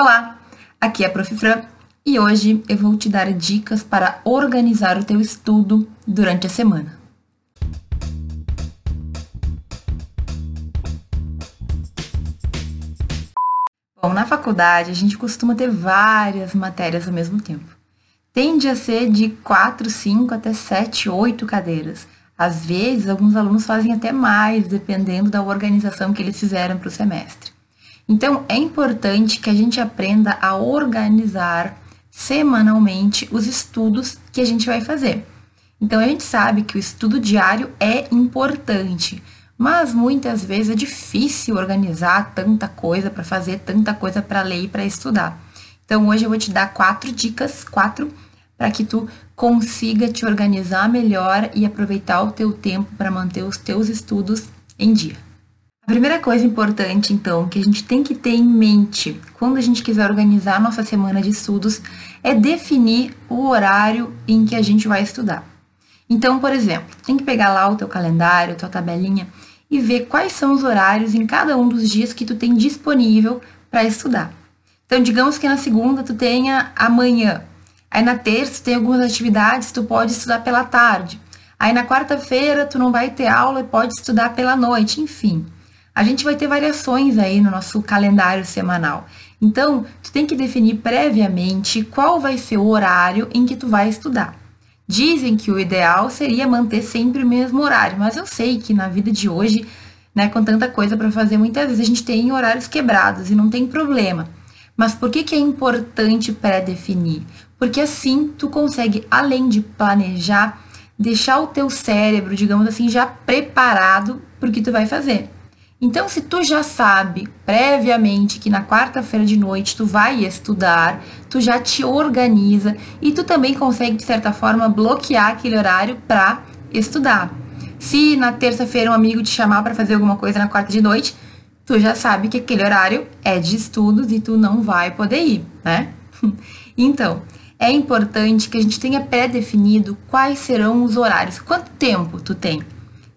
Olá, aqui é a Prof. Fran e hoje eu vou te dar dicas para organizar o teu estudo durante a semana. Bom, na faculdade a gente costuma ter várias matérias ao mesmo tempo. Tende a ser de 4, 5 até 7, 8 cadeiras. Às vezes, alguns alunos fazem até mais, dependendo da organização que eles fizeram para o semestre. Então, é importante que a gente aprenda a organizar semanalmente os estudos que a gente vai fazer. Então, a gente sabe que o estudo diário é importante, mas muitas vezes é difícil organizar tanta coisa para fazer, tanta coisa para ler e para estudar. Então, hoje eu vou te dar quatro dicas, quatro, para que tu consiga te organizar melhor e aproveitar o teu tempo para manter os teus estudos em dia. A primeira coisa importante, então, que a gente tem que ter em mente quando a gente quiser organizar a nossa semana de estudos é definir o horário em que a gente vai estudar. Então, por exemplo, tem que pegar lá o teu calendário, a tua tabelinha e ver quais são os horários em cada um dos dias que tu tem disponível para estudar. Então, digamos que na segunda tu tenha amanhã, aí na terça tem algumas atividades, tu pode estudar pela tarde. Aí na quarta-feira tu não vai ter aula e pode estudar pela noite, enfim a gente vai ter variações aí no nosso calendário semanal. Então, tu tem que definir previamente qual vai ser o horário em que tu vai estudar. Dizem que o ideal seria manter sempre o mesmo horário, mas eu sei que na vida de hoje, né, com tanta coisa para fazer, muitas vezes a gente tem horários quebrados e não tem problema. Mas por que, que é importante pré-definir? Porque assim tu consegue, além de planejar, deixar o teu cérebro, digamos assim, já preparado para o que tu vai fazer. Então, se tu já sabe previamente que na quarta-feira de noite tu vai estudar, tu já te organiza e tu também consegue, de certa forma, bloquear aquele horário para estudar. Se na terça-feira um amigo te chamar para fazer alguma coisa na quarta de noite, tu já sabe que aquele horário é de estudos e tu não vai poder ir, né? Então, é importante que a gente tenha pré-definido quais serão os horários. Quanto tempo tu tem?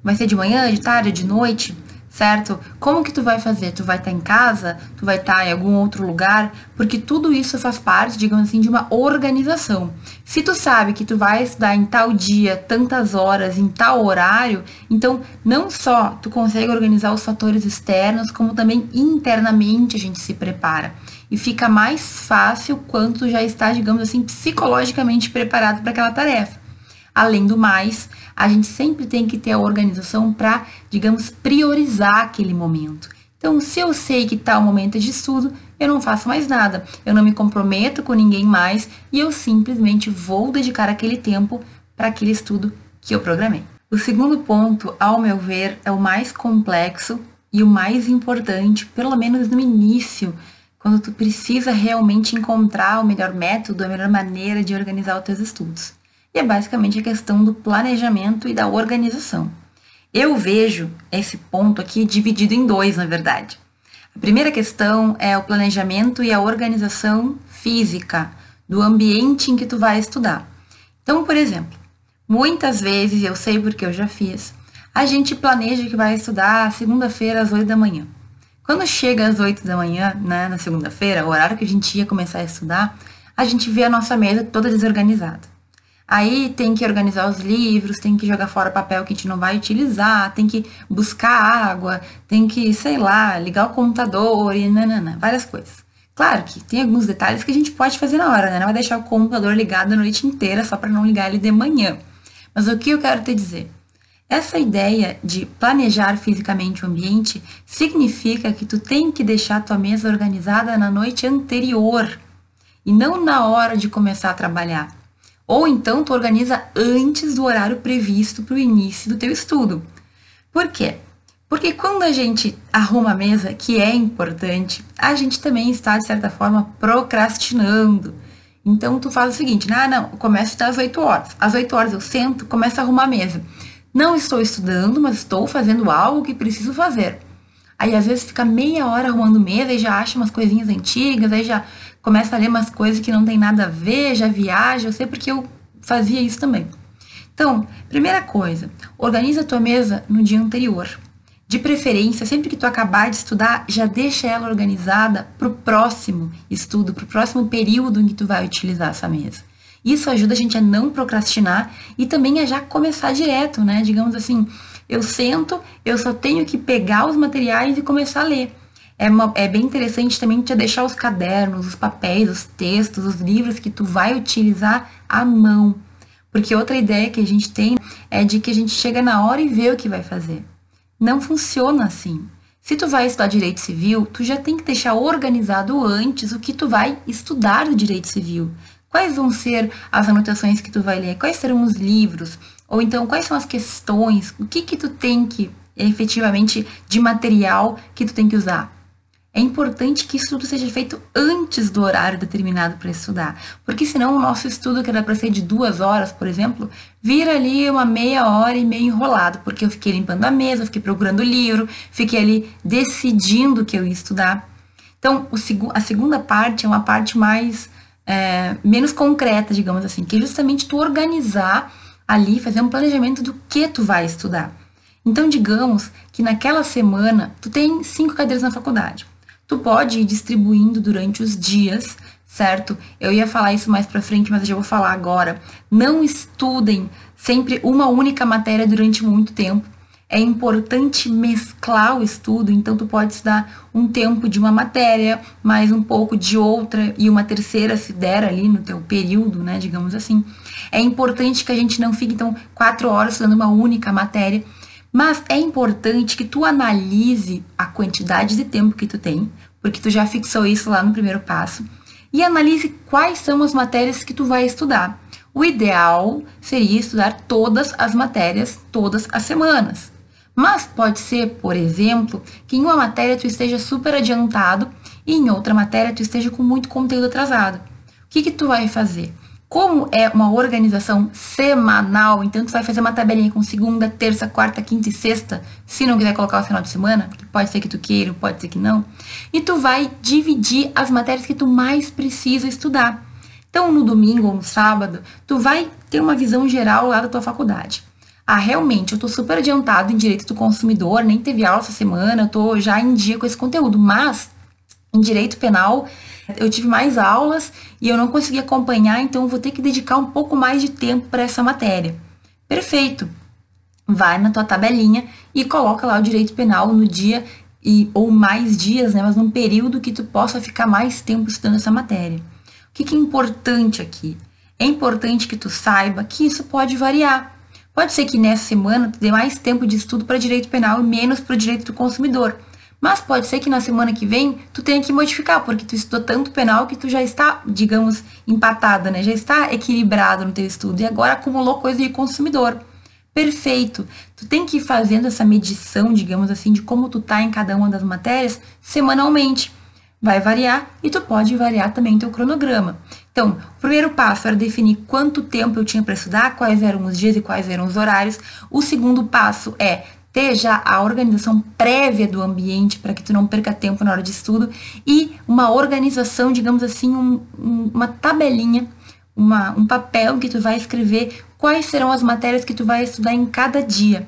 Vai ser de manhã, de tarde, de noite? Certo? Como que tu vai fazer? Tu vai estar tá em casa? Tu vai estar tá em algum outro lugar? Porque tudo isso faz parte, digamos assim, de uma organização. Se tu sabe que tu vai estudar em tal dia, tantas horas, em tal horário, então não só tu consegue organizar os fatores externos, como também internamente a gente se prepara. E fica mais fácil quando tu já está, digamos assim, psicologicamente preparado para aquela tarefa. Além do mais, a gente sempre tem que ter a organização para, digamos, priorizar aquele momento. Então, se eu sei que tal momento é de estudo, eu não faço mais nada, eu não me comprometo com ninguém mais e eu simplesmente vou dedicar aquele tempo para aquele estudo que eu programei. O segundo ponto, ao meu ver, é o mais complexo e o mais importante, pelo menos no início, quando tu precisa realmente encontrar o melhor método, a melhor maneira de organizar os teus estudos. E é basicamente a questão do planejamento e da organização. Eu vejo esse ponto aqui dividido em dois, na verdade. A primeira questão é o planejamento e a organização física do ambiente em que tu vai estudar. Então, por exemplo, muitas vezes, eu sei porque eu já fiz, a gente planeja que vai estudar segunda-feira às 8 da manhã. Quando chega às 8 da manhã, né, na segunda-feira, o horário que a gente ia começar a estudar, a gente vê a nossa mesa toda desorganizada. Aí tem que organizar os livros, tem que jogar fora papel que a gente não vai utilizar, tem que buscar água, tem que, sei lá, ligar o computador e nanana, várias coisas. Claro que tem alguns detalhes que a gente pode fazer na hora, né? Não vai deixar o computador ligado a noite inteira só para não ligar ele de manhã. Mas o que eu quero te dizer? Essa ideia de planejar fisicamente o ambiente significa que tu tem que deixar a tua mesa organizada na noite anterior e não na hora de começar a trabalhar. Ou então tu organiza antes do horário previsto para o início do teu estudo. Por quê? Porque quando a gente arruma a mesa, que é importante, a gente também está, de certa forma, procrastinando. Então tu faz o seguinte, ah, não, começo às 8 horas. Às 8 horas eu sento, começo a arrumar a mesa. Não estou estudando, mas estou fazendo algo que preciso fazer. Aí às vezes fica meia hora arrumando mesa e já acha umas coisinhas antigas, aí já começa a ler umas coisas que não tem nada a ver, já viaja, eu sei porque eu fazia isso também. Então, primeira coisa, organiza a tua mesa no dia anterior. De preferência, sempre que tu acabar de estudar, já deixa ela organizada para o próximo estudo, para o próximo período em que tu vai utilizar essa mesa. Isso ajuda a gente a não procrastinar e também a já começar direto, né? Digamos assim, eu sento, eu só tenho que pegar os materiais e começar a ler. É, uma, é bem interessante também te deixar os cadernos, os papéis, os textos, os livros que tu vai utilizar à mão. Porque outra ideia que a gente tem é de que a gente chega na hora e vê o que vai fazer. Não funciona assim. Se tu vai estudar direito civil, tu já tem que deixar organizado antes o que tu vai estudar do direito civil. Quais vão ser as anotações que tu vai ler? Quais serão os livros? Ou então, quais são as questões? O que que tu tem que, efetivamente, de material que tu tem que usar? É importante que isso tudo seja feito antes do horário determinado para estudar, porque senão o nosso estudo, que era para ser de duas horas, por exemplo, vira ali uma meia hora e meio enrolado, porque eu fiquei limpando a mesa, fiquei procurando o livro, fiquei ali decidindo que eu ia estudar. Então, o, a segunda parte é uma parte mais é, menos concreta, digamos assim, que é justamente tu organizar ali, fazer um planejamento do que tu vai estudar. Então, digamos que naquela semana tu tem cinco cadeiras na faculdade. Tu pode ir distribuindo durante os dias, certo? Eu ia falar isso mais para frente, mas eu já vou falar agora. Não estudem sempre uma única matéria durante muito tempo é importante mesclar o estudo, então tu pode estudar um tempo de uma matéria, mais um pouco de outra e uma terceira se der ali no teu período, né, digamos assim. É importante que a gente não fique então quatro horas estudando uma única matéria, mas é importante que tu analise a quantidade de tempo que tu tem, porque tu já fixou isso lá no primeiro passo, e analise quais são as matérias que tu vai estudar. O ideal seria estudar todas as matérias todas as semanas. Mas pode ser, por exemplo, que em uma matéria tu esteja super adiantado e em outra matéria tu esteja com muito conteúdo atrasado. O que, que tu vai fazer? Como é uma organização semanal, então tu vai fazer uma tabelinha com segunda, terça, quarta, quinta e sexta, se não quiser colocar o final de semana, pode ser que tu queira, pode ser que não, e tu vai dividir as matérias que tu mais precisa estudar. Então, no domingo ou no sábado, tu vai ter uma visão geral lá da tua faculdade ah, realmente, eu tô super adiantado em direito do consumidor, nem teve aula essa semana, eu tô já em dia com esse conteúdo, mas em direito penal eu tive mais aulas e eu não consegui acompanhar, então vou ter que dedicar um pouco mais de tempo para essa matéria. Perfeito. Vai na tua tabelinha e coloca lá o direito penal no dia e ou mais dias, né, mas num período que tu possa ficar mais tempo estudando essa matéria. O que, que é importante aqui? É importante que tu saiba que isso pode variar. Pode ser que nessa semana tu dê mais tempo de estudo para direito penal e menos para o direito do consumidor. Mas pode ser que na semana que vem tu tenha que modificar, porque tu estudou tanto penal que tu já está, digamos, empatada, né? Já está equilibrado no teu estudo e agora acumulou coisa de consumidor. Perfeito. Tu tem que ir fazendo essa medição, digamos assim, de como tu tá em cada uma das matérias semanalmente. Vai variar e tu pode variar também teu cronograma. Então, o primeiro passo era definir quanto tempo eu tinha para estudar, quais eram os dias e quais eram os horários. O segundo passo é já a organização prévia do ambiente para que tu não perca tempo na hora de estudo e uma organização, digamos assim, um, uma tabelinha, uma, um papel que tu vai escrever quais serão as matérias que tu vai estudar em cada dia,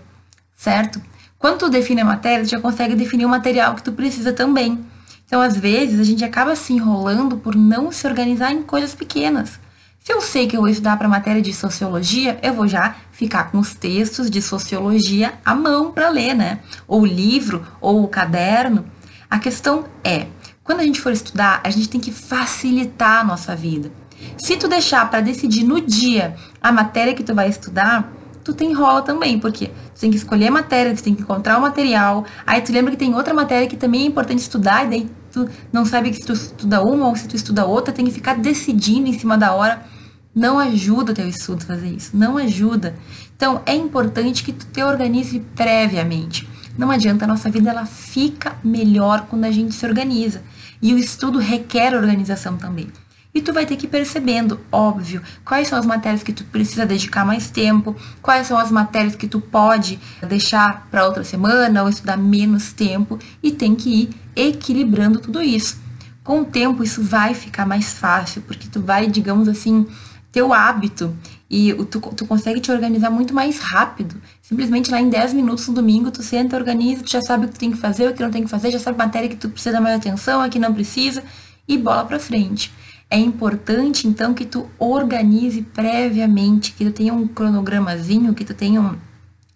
certo? Quando tu define a matéria, tu já consegue definir o material que tu precisa também. Então, às vezes, a gente acaba se enrolando por não se organizar em coisas pequenas. Se eu sei que eu vou estudar para matéria de sociologia, eu vou já ficar com os textos de sociologia à mão para ler, né? Ou o livro, ou o caderno. A questão é, quando a gente for estudar, a gente tem que facilitar a nossa vida. Se tu deixar para decidir no dia a matéria que tu vai estudar, tu tem enrola também, porque tu tem que escolher a matéria, tu tem que encontrar o material, aí tu lembra que tem outra matéria que também é importante estudar, e daí tu não sabe se tu estuda uma ou se tu estuda outra, tem que ficar decidindo em cima da hora. Não ajuda o teu estudo fazer isso, não ajuda. Então, é importante que tu te organize previamente. Não adianta, a nossa vida ela fica melhor quando a gente se organiza. E o estudo requer organização também. E tu vai ter que ir percebendo, óbvio, quais são as matérias que tu precisa dedicar mais tempo, quais são as matérias que tu pode deixar para outra semana ou estudar menos tempo e tem que ir equilibrando tudo isso. Com o tempo isso vai ficar mais fácil, porque tu vai, digamos assim, teu hábito e tu, tu consegue te organizar muito mais rápido. Simplesmente lá em 10 minutos no domingo, tu senta, organiza, tu já sabe o que tu tem que fazer, o que não tem que fazer, já sabe a matéria que tu precisa dar mais atenção, a que não precisa, e bola para frente. É importante, então, que tu organize previamente, que tu tenha um cronogramazinho, que tu tenha um,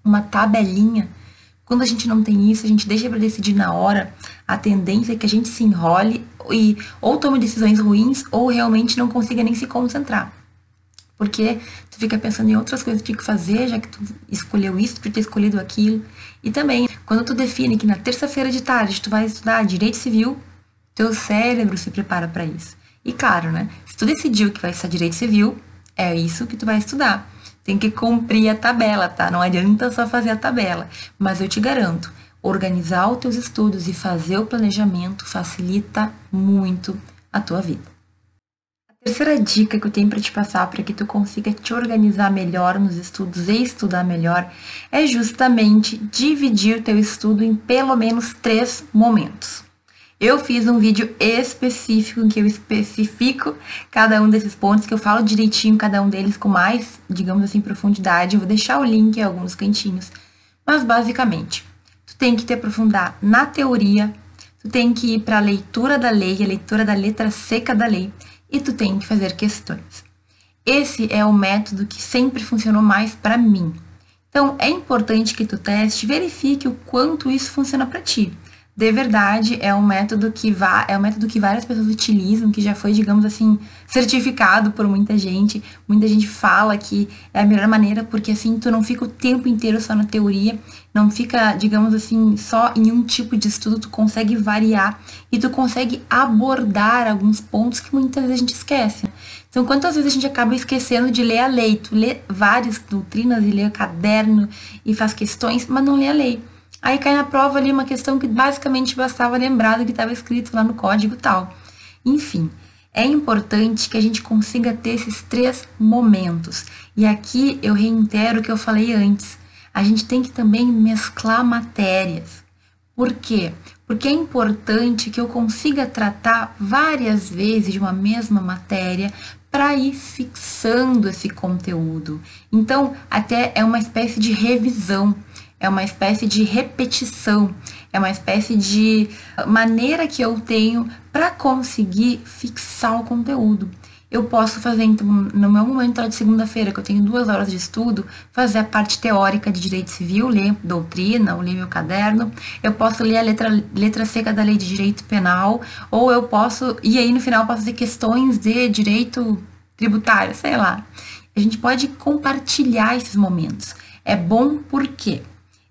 uma tabelinha. Quando a gente não tem isso, a gente deixa para decidir na hora, a tendência é que a gente se enrole e ou tome decisões ruins ou realmente não consiga nem se concentrar. Porque tu fica pensando em outras coisas que tu tem que fazer, já que tu escolheu isso, tu ter escolhido aquilo. E também, quando tu define que na terça-feira de tarde tu vai estudar direito civil, teu cérebro se prepara para isso. E claro, né? Se tu decidiu que vai estudar direito civil, é isso que tu vai estudar. Tem que cumprir a tabela, tá? Não adianta só fazer a tabela. Mas eu te garanto, organizar os teus estudos e fazer o planejamento facilita muito a tua vida. Terceira dica que eu tenho para te passar para que tu consiga te organizar melhor nos estudos e estudar melhor é justamente dividir o teu estudo em pelo menos três momentos. Eu fiz um vídeo específico em que eu especifico cada um desses pontos, que eu falo direitinho cada um deles com mais, digamos assim, profundidade. Eu vou deixar o link em alguns cantinhos. Mas basicamente, tu tem que te aprofundar na teoria, tu tem que ir para a leitura da lei, a leitura da letra seca da lei, e tu tem que fazer questões. Esse é o método que sempre funcionou mais para mim. Então, é importante que tu teste, verifique o quanto isso funciona para ti de verdade é um método que vá, é um método que várias pessoas utilizam, que já foi, digamos assim, certificado por muita gente. Muita gente fala que é a melhor maneira porque assim tu não fica o tempo inteiro só na teoria, não fica, digamos assim, só em um tipo de estudo, tu consegue variar e tu consegue abordar alguns pontos que muitas vezes a gente esquece. Então, quantas vezes a gente acaba esquecendo de ler a lei? Tu lê várias doutrinas e lê o caderno e faz questões, mas não lê a lei. Aí cai na prova ali uma questão que basicamente bastava lembrar do que estava escrito lá no código tal. Enfim, é importante que a gente consiga ter esses três momentos. E aqui eu reitero o que eu falei antes. A gente tem que também mesclar matérias. Por quê? Porque é importante que eu consiga tratar várias vezes de uma mesma matéria para ir fixando esse conteúdo. Então, até é uma espécie de revisão é uma espécie de repetição, é uma espécie de maneira que eu tenho para conseguir fixar o conteúdo. Eu posso fazer, então, no meu momento de segunda-feira, que eu tenho duas horas de estudo, fazer a parte teórica de direito civil, ler doutrina, ou ler meu caderno. Eu posso ler a letra, letra seca da lei de direito penal, ou eu posso, e aí no final posso fazer questões de direito tributário, sei lá. A gente pode compartilhar esses momentos. É bom porque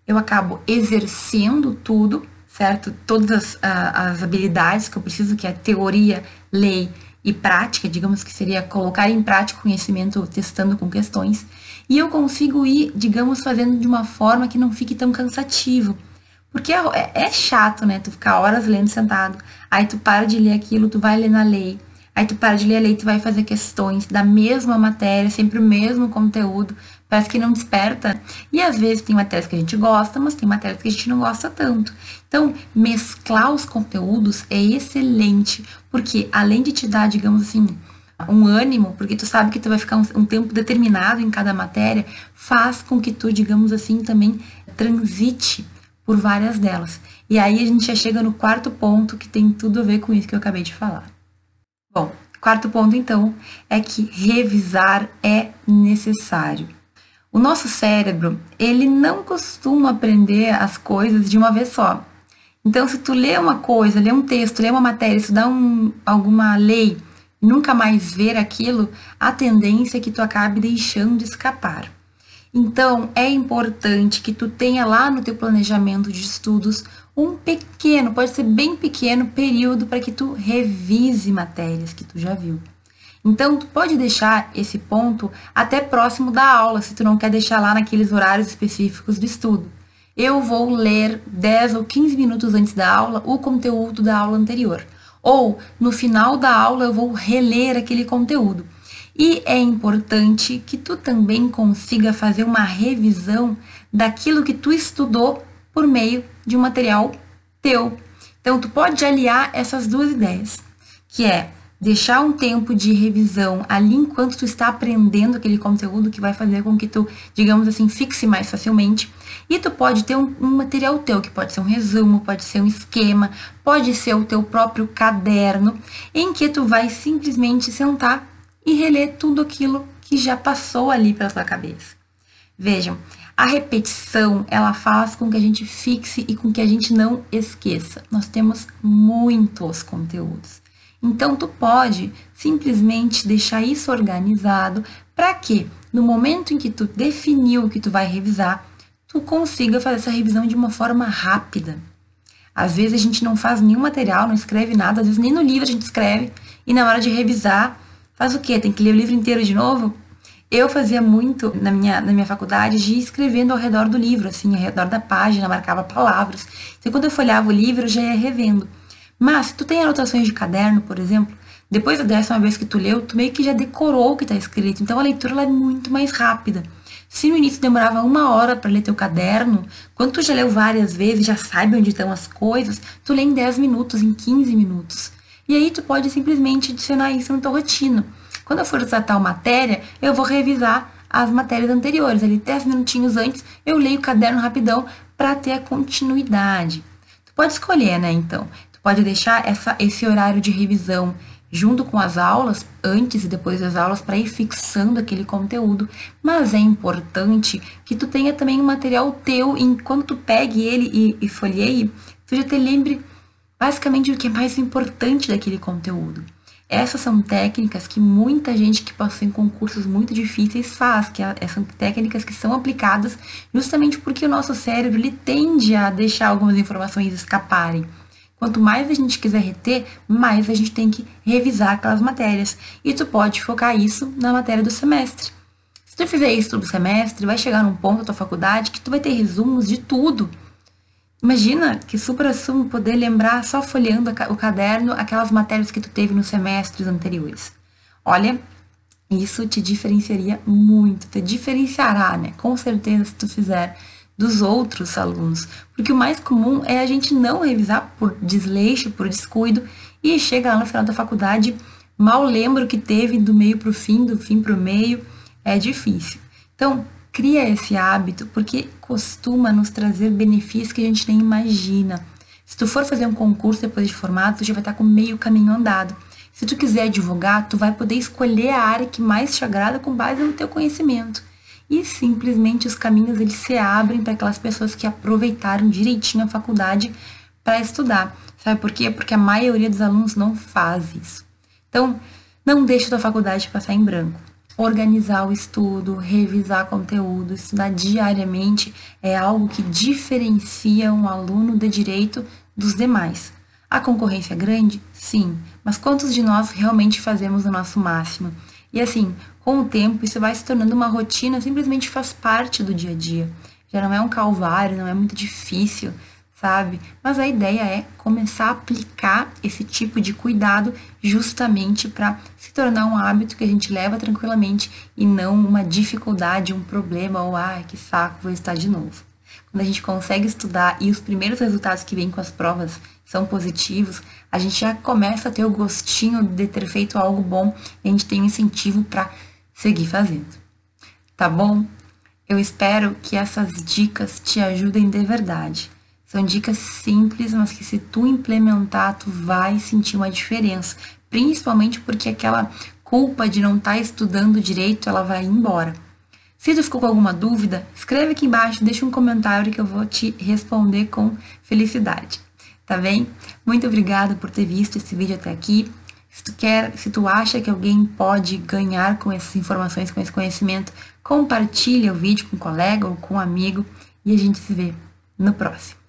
eu acabo exercendo tudo, certo? Todas as, as habilidades que eu preciso, que é teoria, lei e prática, digamos que seria colocar em prática o conhecimento testando com questões, e eu consigo ir, digamos, fazendo de uma forma que não fique tão cansativo. Porque é, é, é chato, né? Tu ficar horas lendo sentado, aí tu para de ler aquilo, tu vai ler na lei, aí tu para de ler a lei, tu vai fazer questões da mesma matéria, sempre o mesmo conteúdo, parece que não desperta. E às vezes tem matérias que a gente gosta, mas tem matérias que a gente não gosta tanto. Então, mesclar os conteúdos é excelente, porque além de te dar, digamos assim, um ânimo, porque tu sabe que tu vai ficar um, um tempo determinado em cada matéria, faz com que tu, digamos assim, também transite por várias delas. E aí a gente já chega no quarto ponto que tem tudo a ver com isso que eu acabei de falar. Bom, quarto ponto então é que revisar é necessário. O nosso cérebro, ele não costuma aprender as coisas de uma vez só. Então, se tu lê uma coisa, lê um texto, lê uma matéria, estudar um, alguma lei, nunca mais ver aquilo, a tendência é que tu acabe deixando de escapar. Então, é importante que tu tenha lá no teu planejamento de estudos um pequeno, pode ser bem pequeno, período para que tu revise matérias que tu já viu. Então, tu pode deixar esse ponto até próximo da aula, se tu não quer deixar lá naqueles horários específicos do estudo. Eu vou ler 10 ou 15 minutos antes da aula o conteúdo da aula anterior. Ou, no final da aula, eu vou reler aquele conteúdo. E é importante que tu também consiga fazer uma revisão daquilo que tu estudou por meio de um material teu. Então, tu pode aliar essas duas ideias, que é deixar um tempo de revisão ali enquanto tu está aprendendo aquele conteúdo que vai fazer com que tu, digamos assim, fixe mais facilmente. E tu pode ter um, um, material teu, que pode ser um resumo, pode ser um esquema, pode ser o teu próprio caderno, em que tu vai simplesmente sentar e reler tudo aquilo que já passou ali pela tua cabeça. Vejam, a repetição, ela faz com que a gente fixe e com que a gente não esqueça. Nós temos muitos conteúdos. Então, tu pode simplesmente deixar isso organizado para que, no momento em que tu definiu o que tu vai revisar, tu consiga fazer essa revisão de uma forma rápida. Às vezes a gente não faz nenhum material, não escreve nada, às vezes nem no livro a gente escreve, e na hora de revisar, faz o quê? Tem que ler o livro inteiro de novo? Eu fazia muito na minha, na minha faculdade de ir escrevendo ao redor do livro, assim, ao redor da página, marcava palavras. Então, quando eu folhava o livro, eu já ia revendo. Mas, se tu tem anotações de caderno, por exemplo, depois da décima vez que tu leu, tu meio que já decorou o que está escrito. Então, a leitura é muito mais rápida. Se no início demorava uma hora para ler teu caderno, quando tu já leu várias vezes, já sabe onde estão as coisas, tu lê em 10 minutos, em 15 minutos. E aí tu pode simplesmente adicionar isso na tua rotina. Quando eu for usar tal matéria, eu vou revisar as matérias anteriores. Ali, 10 minutinhos antes, eu leio o caderno rapidão para ter a continuidade. Tu pode escolher, né, então. Pode deixar essa, esse horário de revisão junto com as aulas, antes e depois das aulas, para ir fixando aquele conteúdo. Mas é importante que tu tenha também um material teu, enquanto tu pegue ele e, e folheie, tu já te lembre basicamente o que é mais importante daquele conteúdo. Essas são técnicas que muita gente que passou em concursos muito difíceis faz, que são técnicas que são aplicadas justamente porque o nosso cérebro ele tende a deixar algumas informações escaparem. Quanto mais a gente quiser reter, mais a gente tem que revisar aquelas matérias. E tu pode focar isso na matéria do semestre. Se tu fizer isso todo semestre, vai chegar num ponto da tua faculdade que tu vai ter resumos de tudo. Imagina que supra-sumo poder lembrar só folheando o caderno aquelas matérias que tu teve nos semestres anteriores. Olha, isso te diferenciaria muito, te diferenciará, né? Com certeza, se tu fizer dos outros alunos. Porque o mais comum é a gente não revisar por desleixo, por descuido, e chega lá no final da faculdade, mal lembra o que teve do meio para o fim, do fim para o meio, é difícil. Então, cria esse hábito porque costuma nos trazer benefícios que a gente nem imagina. Se tu for fazer um concurso depois de formado, tu já vai estar com meio caminho andado. Se tu quiser advogar, tu vai poder escolher a área que mais te agrada com base no teu conhecimento. E simplesmente os caminhos eles se abrem para aquelas pessoas que aproveitaram direitinho a faculdade para estudar. Sabe por quê? Porque a maioria dos alunos não faz isso. Então, não deixe a tua faculdade passar em branco organizar o estudo, revisar conteúdo, estudar diariamente é algo que diferencia um aluno de direito dos demais. A concorrência é grande? Sim, mas quantos de nós realmente fazemos o nosso máximo? E assim, com o tempo, isso vai se tornando uma rotina, simplesmente faz parte do dia a dia. Já não é um calvário, não é muito difícil, sabe? Mas a ideia é começar a aplicar esse tipo de cuidado justamente para se tornar um hábito que a gente leva tranquilamente e não uma dificuldade, um problema ou ai, que saco, vou estar de novo. Quando a gente consegue estudar e os primeiros resultados que vêm com as provas são positivos, a gente já começa a ter o gostinho de ter feito algo bom e a gente tem um incentivo para seguir fazendo. Tá bom? Eu espero que essas dicas te ajudem de verdade. São dicas simples, mas que se tu implementar, tu vai sentir uma diferença. Principalmente porque aquela culpa de não estar tá estudando direito, ela vai embora. Se tu ficou com alguma dúvida, escreve aqui embaixo, deixa um comentário que eu vou te responder com felicidade. Tá bem? Muito obrigada por ter visto esse vídeo até aqui. Se tu quer, se tu acha que alguém pode ganhar com essas informações, com esse conhecimento, compartilha o vídeo com um colega ou com um amigo e a gente se vê no próximo.